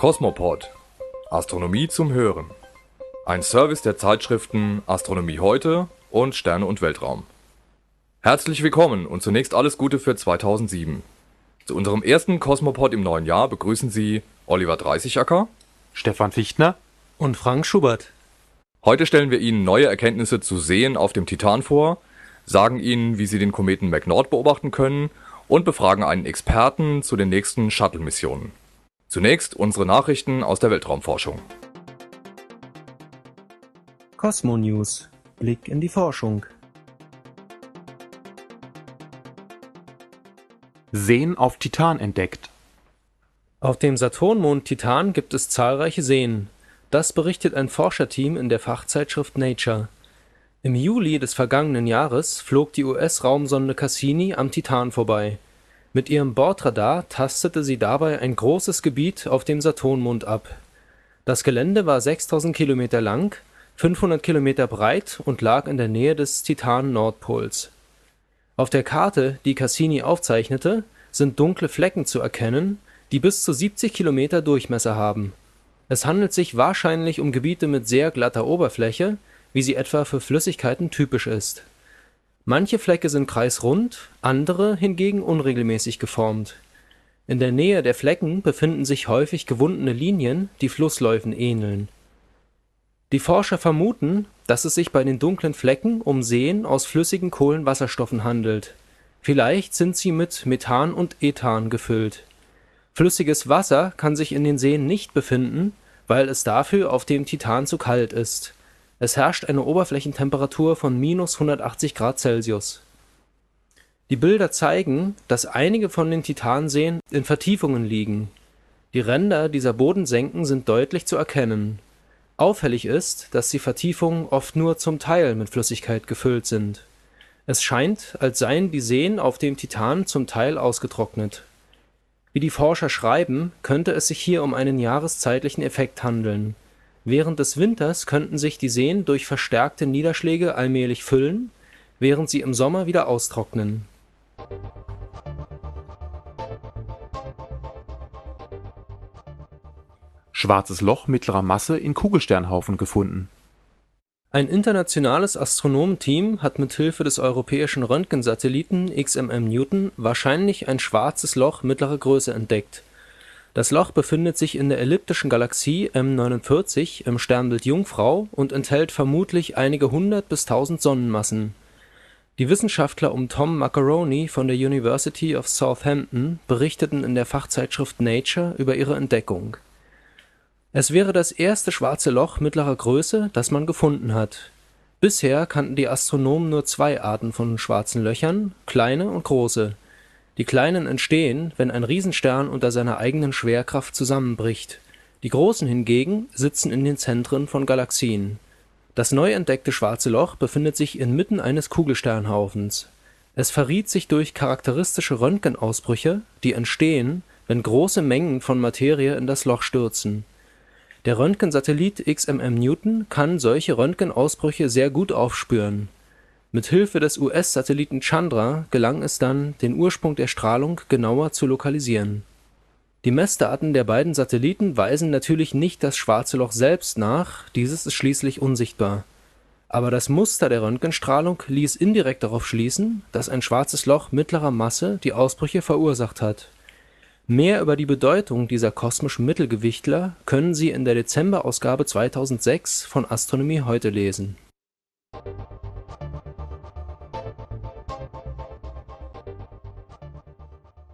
Kosmopod. Astronomie zum Hören. Ein Service der Zeitschriften Astronomie heute und Sterne und Weltraum. Herzlich willkommen und zunächst alles Gute für 2007. Zu unserem ersten Kosmopod im neuen Jahr begrüßen Sie Oliver Dreißigacker, Stefan Fichtner und Frank Schubert. Heute stellen wir Ihnen neue Erkenntnisse zu Seen auf dem Titan vor, sagen Ihnen, wie Sie den Kometen McNord beobachten können und befragen einen Experten zu den nächsten Shuttle-Missionen. Zunächst unsere Nachrichten aus der Weltraumforschung. Cosmo News. Blick in die Forschung. Seen auf Titan entdeckt. Auf dem Saturnmond Titan gibt es zahlreiche Seen. Das berichtet ein Forscherteam in der Fachzeitschrift Nature. Im Juli des vergangenen Jahres flog die US-Raumsonde Cassini am Titan vorbei. Mit ihrem Bordradar tastete sie dabei ein großes Gebiet auf dem Saturnmond ab. Das Gelände war 6000 Kilometer lang, 500 Kilometer breit und lag in der Nähe des Titan-Nordpols. Auf der Karte, die Cassini aufzeichnete, sind dunkle Flecken zu erkennen, die bis zu 70 Kilometer Durchmesser haben. Es handelt sich wahrscheinlich um Gebiete mit sehr glatter Oberfläche, wie sie etwa für Flüssigkeiten typisch ist Manche Flecke sind kreisrund, andere hingegen unregelmäßig geformt. In der Nähe der Flecken befinden sich häufig gewundene Linien, die Flussläufen ähneln. Die Forscher vermuten, dass es sich bei den dunklen Flecken um Seen aus flüssigen Kohlenwasserstoffen handelt. Vielleicht sind sie mit Methan und Ethan gefüllt. Flüssiges Wasser kann sich in den Seen nicht befinden, weil es dafür auf dem Titan zu kalt ist es herrscht eine Oberflächentemperatur von minus 180 Grad Celsius. Die Bilder zeigen, dass einige von den Titanseen in Vertiefungen liegen. Die Ränder dieser Bodensenken sind deutlich zu erkennen. Auffällig ist, dass die Vertiefungen oft nur zum Teil mit Flüssigkeit gefüllt sind. Es scheint, als seien die Seen auf dem Titan zum Teil ausgetrocknet. Wie die Forscher schreiben, könnte es sich hier um einen jahreszeitlichen Effekt handeln Während des Winters könnten sich die Seen durch verstärkte Niederschläge allmählich füllen, während sie im Sommer wieder austrocknen. Schwarzes Loch mittlerer Masse in Kugelsternhaufen gefunden. Ein internationales Astronomenteam hat mit Hilfe des europäischen Röntgensatelliten XMM Newton wahrscheinlich ein schwarzes Loch mittlerer Größe entdeckt das Loch befindet sich in der elliptischen Galaxie M49 im Sternbild Jungfrau und enthält vermutlich einige hundert bis tausend Sonnenmassen. Die Wissenschaftler um Tom Macaroni von der University of Southampton berichteten in der Fachzeitschrift Nature über ihre Entdeckung. Es wäre das erste schwarze Loch mittlerer Größe, das man gefunden hat. Bisher kannten die Astronomen nur zwei Arten von schwarzen Löchern, kleine und große die kleinen entstehen, wenn ein Riesenstern unter seiner eigenen Schwerkraft zusammenbricht, die großen hingegen sitzen in den Zentren von Galaxien. Das neu entdeckte Schwarze Loch befindet sich inmitten eines Kugelsternhaufens. Es verriet sich durch charakteristische Röntgenausbrüche, die entstehen, wenn große Mengen von Materie in das Loch stürzen. Der Röntgensatellit XMM Newton kann solche Röntgenausbrüche sehr gut aufspüren mit Hilfe des US-Satelliten Chandra gelang es dann, den Ursprung der Strahlung genauer zu lokalisieren. Die Messdaten der beiden Satelliten weisen natürlich nicht das Schwarze Loch selbst nach, dieses ist schließlich unsichtbar. Aber das Muster der Röntgenstrahlung ließ indirekt darauf schließen, dass ein Schwarzes Loch mittlerer Masse die Ausbrüche verursacht hat. Mehr über die Bedeutung dieser kosmischen Mittelgewichtler können Sie in der Dezemberausgabe 2006 von Astronomie heute lesen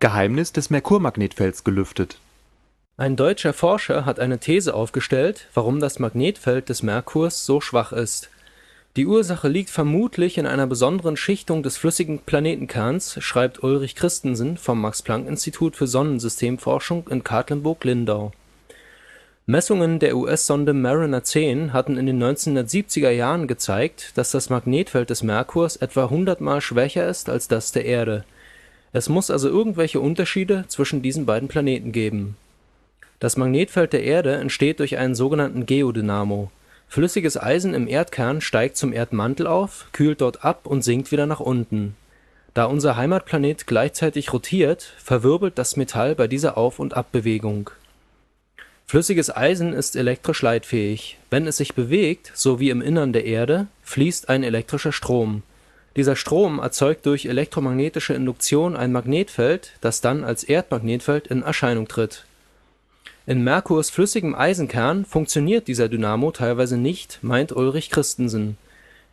Geheimnis des Merkurmagnetfelds gelüftet. Ein deutscher Forscher hat eine These aufgestellt, warum das Magnetfeld des Merkurs so schwach ist. Die Ursache liegt vermutlich in einer besonderen Schichtung des flüssigen Planetenkerns, schreibt Ulrich Christensen vom Max-Planck-Institut für Sonnensystemforschung in Katlenburg-Lindau. Messungen der US-Sonde Mariner 10 hatten in den 1970er Jahren gezeigt, dass das Magnetfeld des Merkurs etwa hundertmal schwächer ist als das der Erde es muss also irgendwelche Unterschiede zwischen diesen beiden Planeten geben. Das Magnetfeld der Erde entsteht durch einen sogenannten Geodynamo. Flüssiges Eisen im Erdkern steigt zum Erdmantel auf, kühlt dort ab und sinkt wieder nach unten. Da unser Heimatplanet gleichzeitig rotiert, verwirbelt das Metall bei dieser Auf und Abbewegung Flüssiges Eisen ist elektrisch leitfähig. Wenn es sich bewegt, so wie im Innern der Erde, fließt ein elektrischer Strom. Dieser Strom erzeugt durch elektromagnetische Induktion ein Magnetfeld, das dann als Erdmagnetfeld in Erscheinung tritt. In Merkurs flüssigem Eisenkern funktioniert dieser Dynamo teilweise nicht, meint Ulrich Christensen.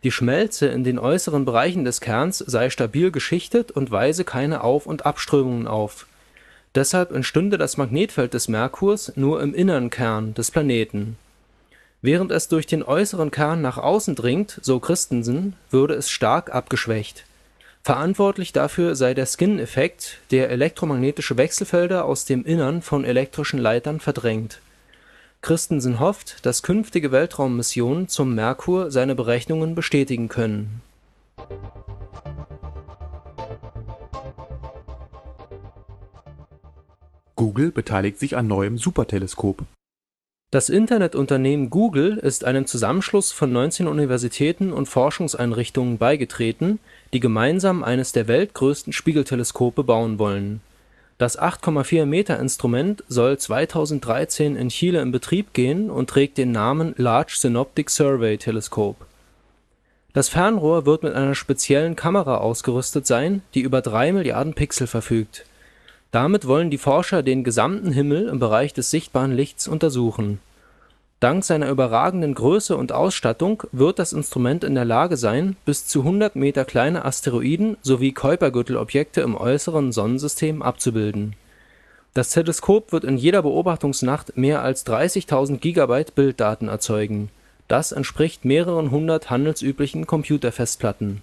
Die Schmelze in den äußeren Bereichen des Kerns sei stabil geschichtet und weise keine Auf und Abströmungen auf Deshalb entstünde das Magnetfeld des Merkurs nur im inneren Kern des Planeten. Während es durch den äußeren Kern nach außen dringt, so Christensen, würde es stark abgeschwächt. Verantwortlich dafür sei der Skin-Effekt, der elektromagnetische Wechselfelder aus dem Innern von elektrischen Leitern verdrängt. Christensen hofft, dass künftige Weltraummissionen zum Merkur seine Berechnungen bestätigen können Google beteiligt sich an neuem Superteleskop. Das Internetunternehmen Google ist einem Zusammenschluss von 19 Universitäten und Forschungseinrichtungen beigetreten, die gemeinsam eines der weltgrößten Spiegelteleskope bauen wollen. Das 8,4-Meter-Instrument soll 2013 in Chile in Betrieb gehen und trägt den Namen Large Synoptic Survey Telescope. Das Fernrohr wird mit einer speziellen Kamera ausgerüstet sein, die über drei Milliarden Pixel verfügt damit wollen die Forscher den gesamten Himmel im Bereich des sichtbaren Lichts untersuchen. Dank seiner überragenden Größe und Ausstattung wird das Instrument in der Lage sein, bis zu 100 Meter kleine Asteroiden sowie Kuipergürtelobjekte im äußeren Sonnensystem abzubilden. Das Teleskop wird in jeder Beobachtungsnacht mehr als 30.000 Gigabyte Bilddaten erzeugen. Das entspricht mehreren hundert handelsüblichen Computerfestplatten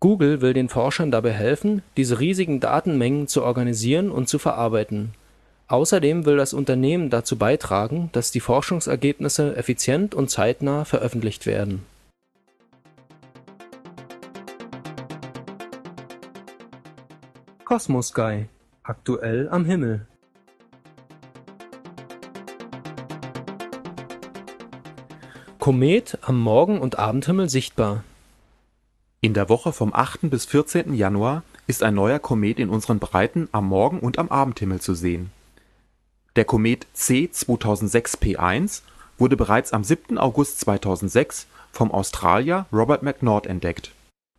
Google will den Forschern dabei helfen, diese riesigen Datenmengen zu organisieren und zu verarbeiten. Außerdem will das Unternehmen dazu beitragen, dass die Forschungsergebnisse effizient und zeitnah veröffentlicht werden. Cosmos Sky – aktuell am Himmel Komet am Morgen und Abendhimmel sichtbar in der Woche vom 8. bis 14. Januar ist ein neuer Komet in unseren Breiten am Morgen und am Abendhimmel zu sehen. Der Komet C 2006P1 wurde bereits am 7. August 2006 vom Australier Robert McNaught entdeckt.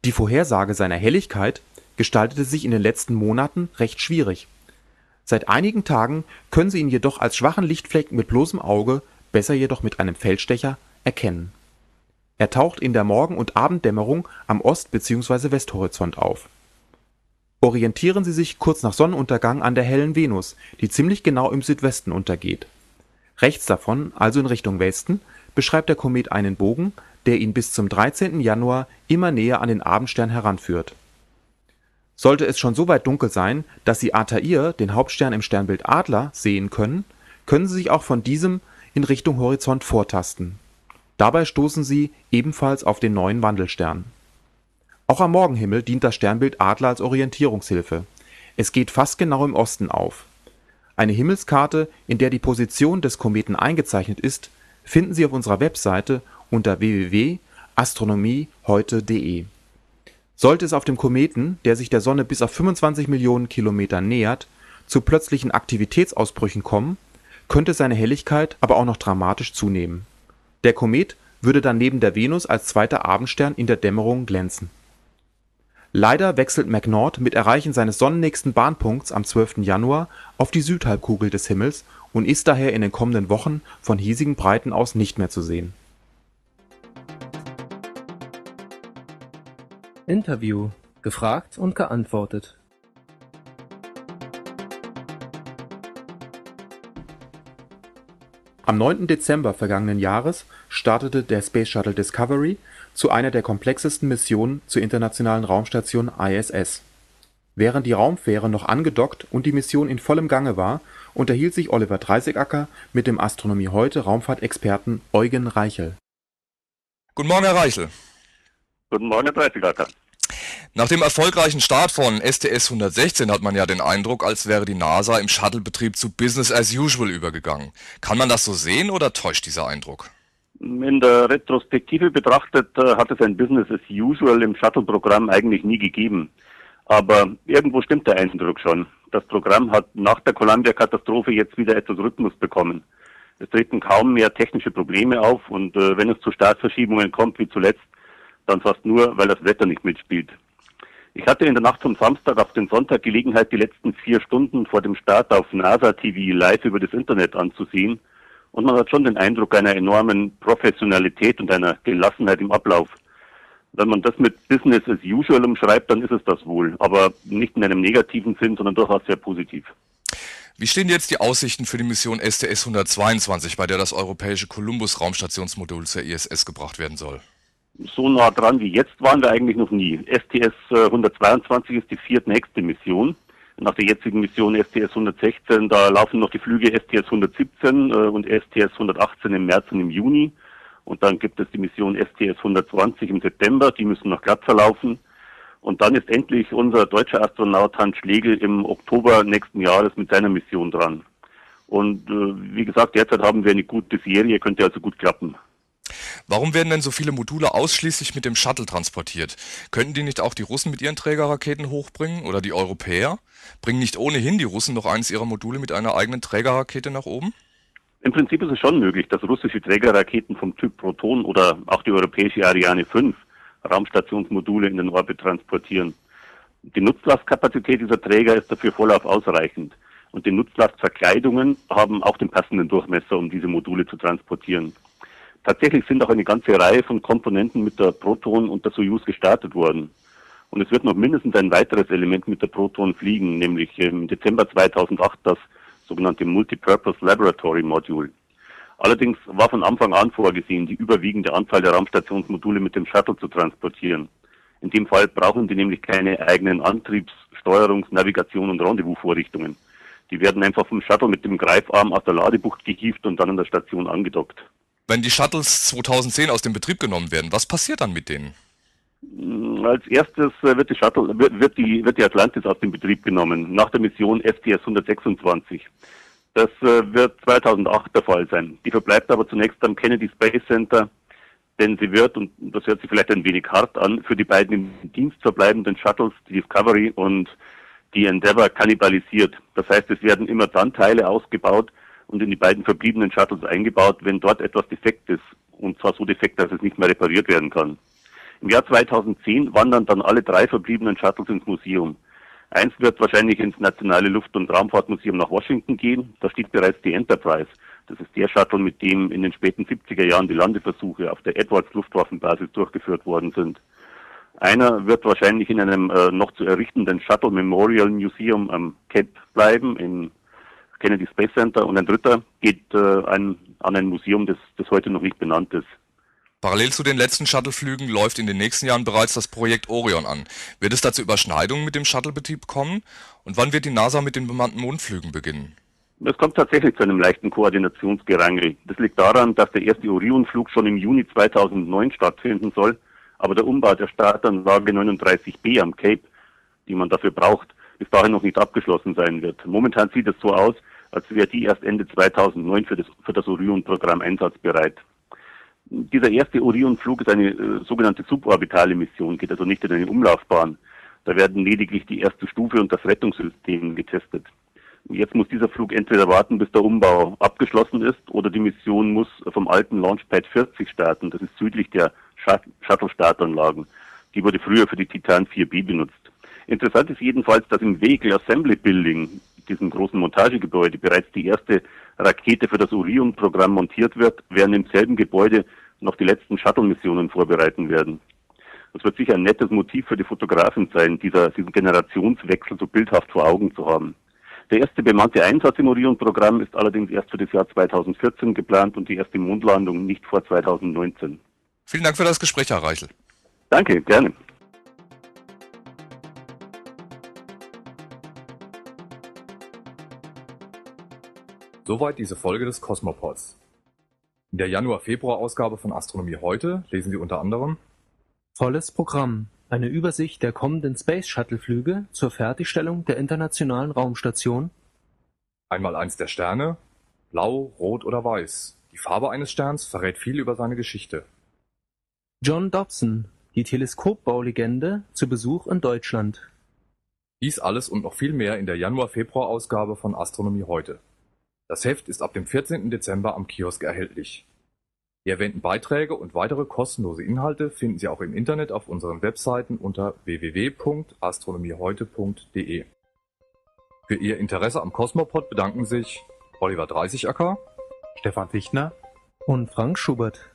Die Vorhersage seiner Helligkeit gestaltete sich in den letzten Monaten recht schwierig. Seit einigen Tagen können Sie ihn jedoch als schwachen Lichtfleck mit bloßem Auge, besser jedoch mit einem Feldstecher, erkennen er taucht in der Morgen und Abenddämmerung am Ost bzw. Westhorizont auf. Orientieren Sie sich kurz nach Sonnenuntergang an der hellen Venus, die ziemlich genau im Südwesten untergeht. Rechts davon, also in Richtung Westen, beschreibt der Komet einen Bogen, der ihn bis zum 13. Januar immer näher an den Abendstern heranführt. Sollte es schon so weit dunkel sein, dass Sie Altair, den Hauptstern im Sternbild Adler, sehen können, können Sie sich auch von diesem in Richtung Horizont vortasten Dabei stoßen sie ebenfalls auf den neuen Wandelstern. Auch am Morgenhimmel dient das Sternbild Adler als Orientierungshilfe. Es geht fast genau im Osten auf. Eine Himmelskarte, in der die Position des Kometen eingezeichnet ist, finden Sie auf unserer Webseite unter www.astronomieheute.de. Sollte es auf dem Kometen, der sich der Sonne bis auf 25 Millionen Kilometer nähert, zu plötzlichen Aktivitätsausbrüchen kommen, könnte seine Helligkeit aber auch noch dramatisch zunehmen der Komet würde dann neben der Venus als zweiter Abendstern in der Dämmerung glänzen. Leider wechselt McNaught mit Erreichen seines sonnennächsten Bahnpunkts am 12. Januar auf die Südhalbkugel des Himmels und ist daher in den kommenden Wochen von hiesigen Breiten aus nicht mehr zu sehen. Interview: Gefragt und geantwortet Am 9. Dezember vergangenen Jahres startete der Space Shuttle Discovery zu einer der komplexesten Missionen zur Internationalen Raumstation ISS. Während die Raumfähre noch angedockt und die Mission in vollem Gange war, unterhielt sich Oliver Dreißigacker mit dem Astronomie heute Raumfahrtexperten Eugen Reichel. Guten Morgen, Herr Reichel. Guten Morgen, Herr Dreißigacker. Nach dem erfolgreichen Start von STS 116 hat man ja den Eindruck, als wäre die NASA im Shuttlebetrieb zu Business as usual übergegangen. Kann man das so sehen oder täuscht dieser Eindruck? In der Retrospektive betrachtet äh, hat es ein Business as usual im Shuttle-Programm eigentlich nie gegeben. Aber irgendwo stimmt der Eindruck schon. Das Programm hat nach der Columbia-Katastrophe jetzt wieder etwas Rhythmus bekommen. Es treten kaum mehr technische Probleme auf und äh, wenn es zu Startverschiebungen kommt wie zuletzt, dann fast nur, weil das Wetter nicht mitspielt. Ich hatte in der Nacht vom Samstag auf den Sonntag Gelegenheit, die letzten vier Stunden vor dem Start auf NASA TV live über das Internet anzusehen. Und man hat schon den Eindruck einer enormen Professionalität und einer Gelassenheit im Ablauf. Wenn man das mit Business as usual umschreibt, dann ist es das wohl. Aber nicht in einem negativen Sinn, sondern durchaus sehr positiv. Wie stehen jetzt die Aussichten für die Mission STS 122, bei der das europäische Columbus-Raumstationsmodul zur ISS gebracht werden soll? So nah dran wie jetzt waren wir eigentlich noch nie. STS 122 ist die viertnächste Mission. Nach der jetzigen Mission STS 116, da laufen noch die Flüge STS 117 und STS 118 im März und im Juni. Und dann gibt es die Mission STS 120 im September, die müssen noch glatt verlaufen. Und dann ist endlich unser deutscher Astronaut Hans Schlegel im Oktober nächsten Jahres mit seiner Mission dran. Und äh, wie gesagt, derzeit haben wir eine gute Serie, könnte also gut klappen. Warum werden denn so viele Module ausschließlich mit dem Shuttle transportiert? Könnten die nicht auch die Russen mit ihren Trägerraketen hochbringen oder die Europäer? Bringen nicht ohnehin die Russen noch eines ihrer Module mit einer eigenen Trägerrakete nach oben? Im Prinzip ist es schon möglich, dass russische Trägerraketen vom Typ Proton oder auch die europäische Ariane 5 Raumstationsmodule in den Orbit transportieren. Die Nutzlastkapazität dieser Träger ist dafür vollauf ausreichend. Und die Nutzlastverkleidungen haben auch den passenden Durchmesser, um diese Module zu transportieren. Tatsächlich sind auch eine ganze Reihe von Komponenten mit der Proton und der Soyuz gestartet worden. Und es wird noch mindestens ein weiteres Element mit der Proton fliegen, nämlich im Dezember 2008 das sogenannte Multipurpose Laboratory Module. Allerdings war von Anfang an vorgesehen, die überwiegende Anzahl der Raumstationsmodule mit dem Shuttle zu transportieren. In dem Fall brauchen die nämlich keine eigenen Antriebs-, Steuerungs-, Navigation- und Rendezvous-Vorrichtungen. Die werden einfach vom Shuttle mit dem Greifarm aus der Ladebucht gehievt und dann an der Station angedockt. Wenn die Shuttles 2010 aus dem Betrieb genommen werden, was passiert dann mit denen? Als erstes wird die Shuttle, wird, die, wird die Atlantis aus dem Betrieb genommen, nach der Mission STS 126. Das äh, wird 2008 der Fall sein. Die verbleibt aber zunächst am Kennedy Space Center, denn sie wird, und das hört sich vielleicht ein wenig hart an, für die beiden im Dienst verbleibenden Shuttles, die Discovery und die Endeavour, kannibalisiert. Das heißt, es werden immer dann Teile ausgebaut und in die beiden verbliebenen Shuttles eingebaut, wenn dort etwas defekt ist. Und zwar so defekt, dass es nicht mehr repariert werden kann. Im Jahr 2010 wandern dann alle drei verbliebenen Shuttles ins Museum. Eins wird wahrscheinlich ins Nationale Luft- und Raumfahrtmuseum nach Washington gehen. Da steht bereits die Enterprise. Das ist der Shuttle, mit dem in den späten 70er Jahren die Landeversuche auf der Edwards Luftwaffenbasis durchgeführt worden sind. Einer wird wahrscheinlich in einem äh, noch zu errichtenden Shuttle Memorial Museum am Cape bleiben, im Kennedy Space Center. Und ein dritter geht äh, ein, an ein Museum, das, das heute noch nicht benannt ist. Parallel zu den letzten Shuttleflügen läuft in den nächsten Jahren bereits das Projekt Orion an. Wird es dazu Überschneidungen mit dem Shuttlebetrieb kommen? Und wann wird die NASA mit den bemannten Mondflügen beginnen? Es kommt tatsächlich zu einem leichten Koordinationsgerangel. Das liegt daran, dass der erste Orionflug schon im Juni 2009 stattfinden soll, aber der Umbau der Startanlage 39b am Cape, die man dafür braucht, bis dahin noch nicht abgeschlossen sein wird. Momentan sieht es so aus, als wäre die erst Ende 2009 für das, für das Orion-Programm einsatzbereit. Dieser erste Orion-Flug ist eine äh, sogenannte suborbitale Mission, geht also nicht in eine Umlaufbahn. Da werden lediglich die erste Stufe und das Rettungssystem getestet. Jetzt muss dieser Flug entweder warten, bis der Umbau abgeschlossen ist, oder die Mission muss vom alten Launchpad 40 starten. Das ist südlich der Shuttle-Startanlagen. Die wurde früher für die Titan 4B benutzt. Interessant ist jedenfalls, dass im Vehicle Assembly Building, diesem großen Montagegebäude, bereits die erste Rakete für das Orion-Programm montiert wird, während im selben Gebäude noch die letzten Shuttle-Missionen vorbereiten werden. Das wird sicher ein nettes Motiv für die Fotografen sein, dieser, diesen Generationswechsel so bildhaft vor Augen zu haben. Der erste bemannte Einsatz im Orion-Programm ist allerdings erst für das Jahr 2014 geplant und die erste Mondlandung nicht vor 2019. Vielen Dank für das Gespräch, Herr Reichel. Danke, gerne. Soweit diese Folge des Cosmopods. In der Januar-Februar-Ausgabe von Astronomie heute lesen Sie unter anderem Volles Programm. Eine Übersicht der kommenden Space Shuttle-Flüge zur Fertigstellung der Internationalen Raumstation. Einmal eins der Sterne. Blau, Rot oder Weiß. Die Farbe eines Sterns verrät viel über seine Geschichte. John Dobson. Die Teleskopbaulegende zu Besuch in Deutschland. Dies alles und noch viel mehr in der Januar-Februar-Ausgabe von Astronomie heute. Das Heft ist ab dem 14. Dezember am Kiosk erhältlich. Die erwähnten Beiträge und weitere kostenlose Inhalte finden Sie auch im Internet auf unseren Webseiten unter www.astronomieheute.de. Für Ihr Interesse am Cosmopod bedanken sich Oliver Dreißigacker, Stefan Fichtner und Frank Schubert.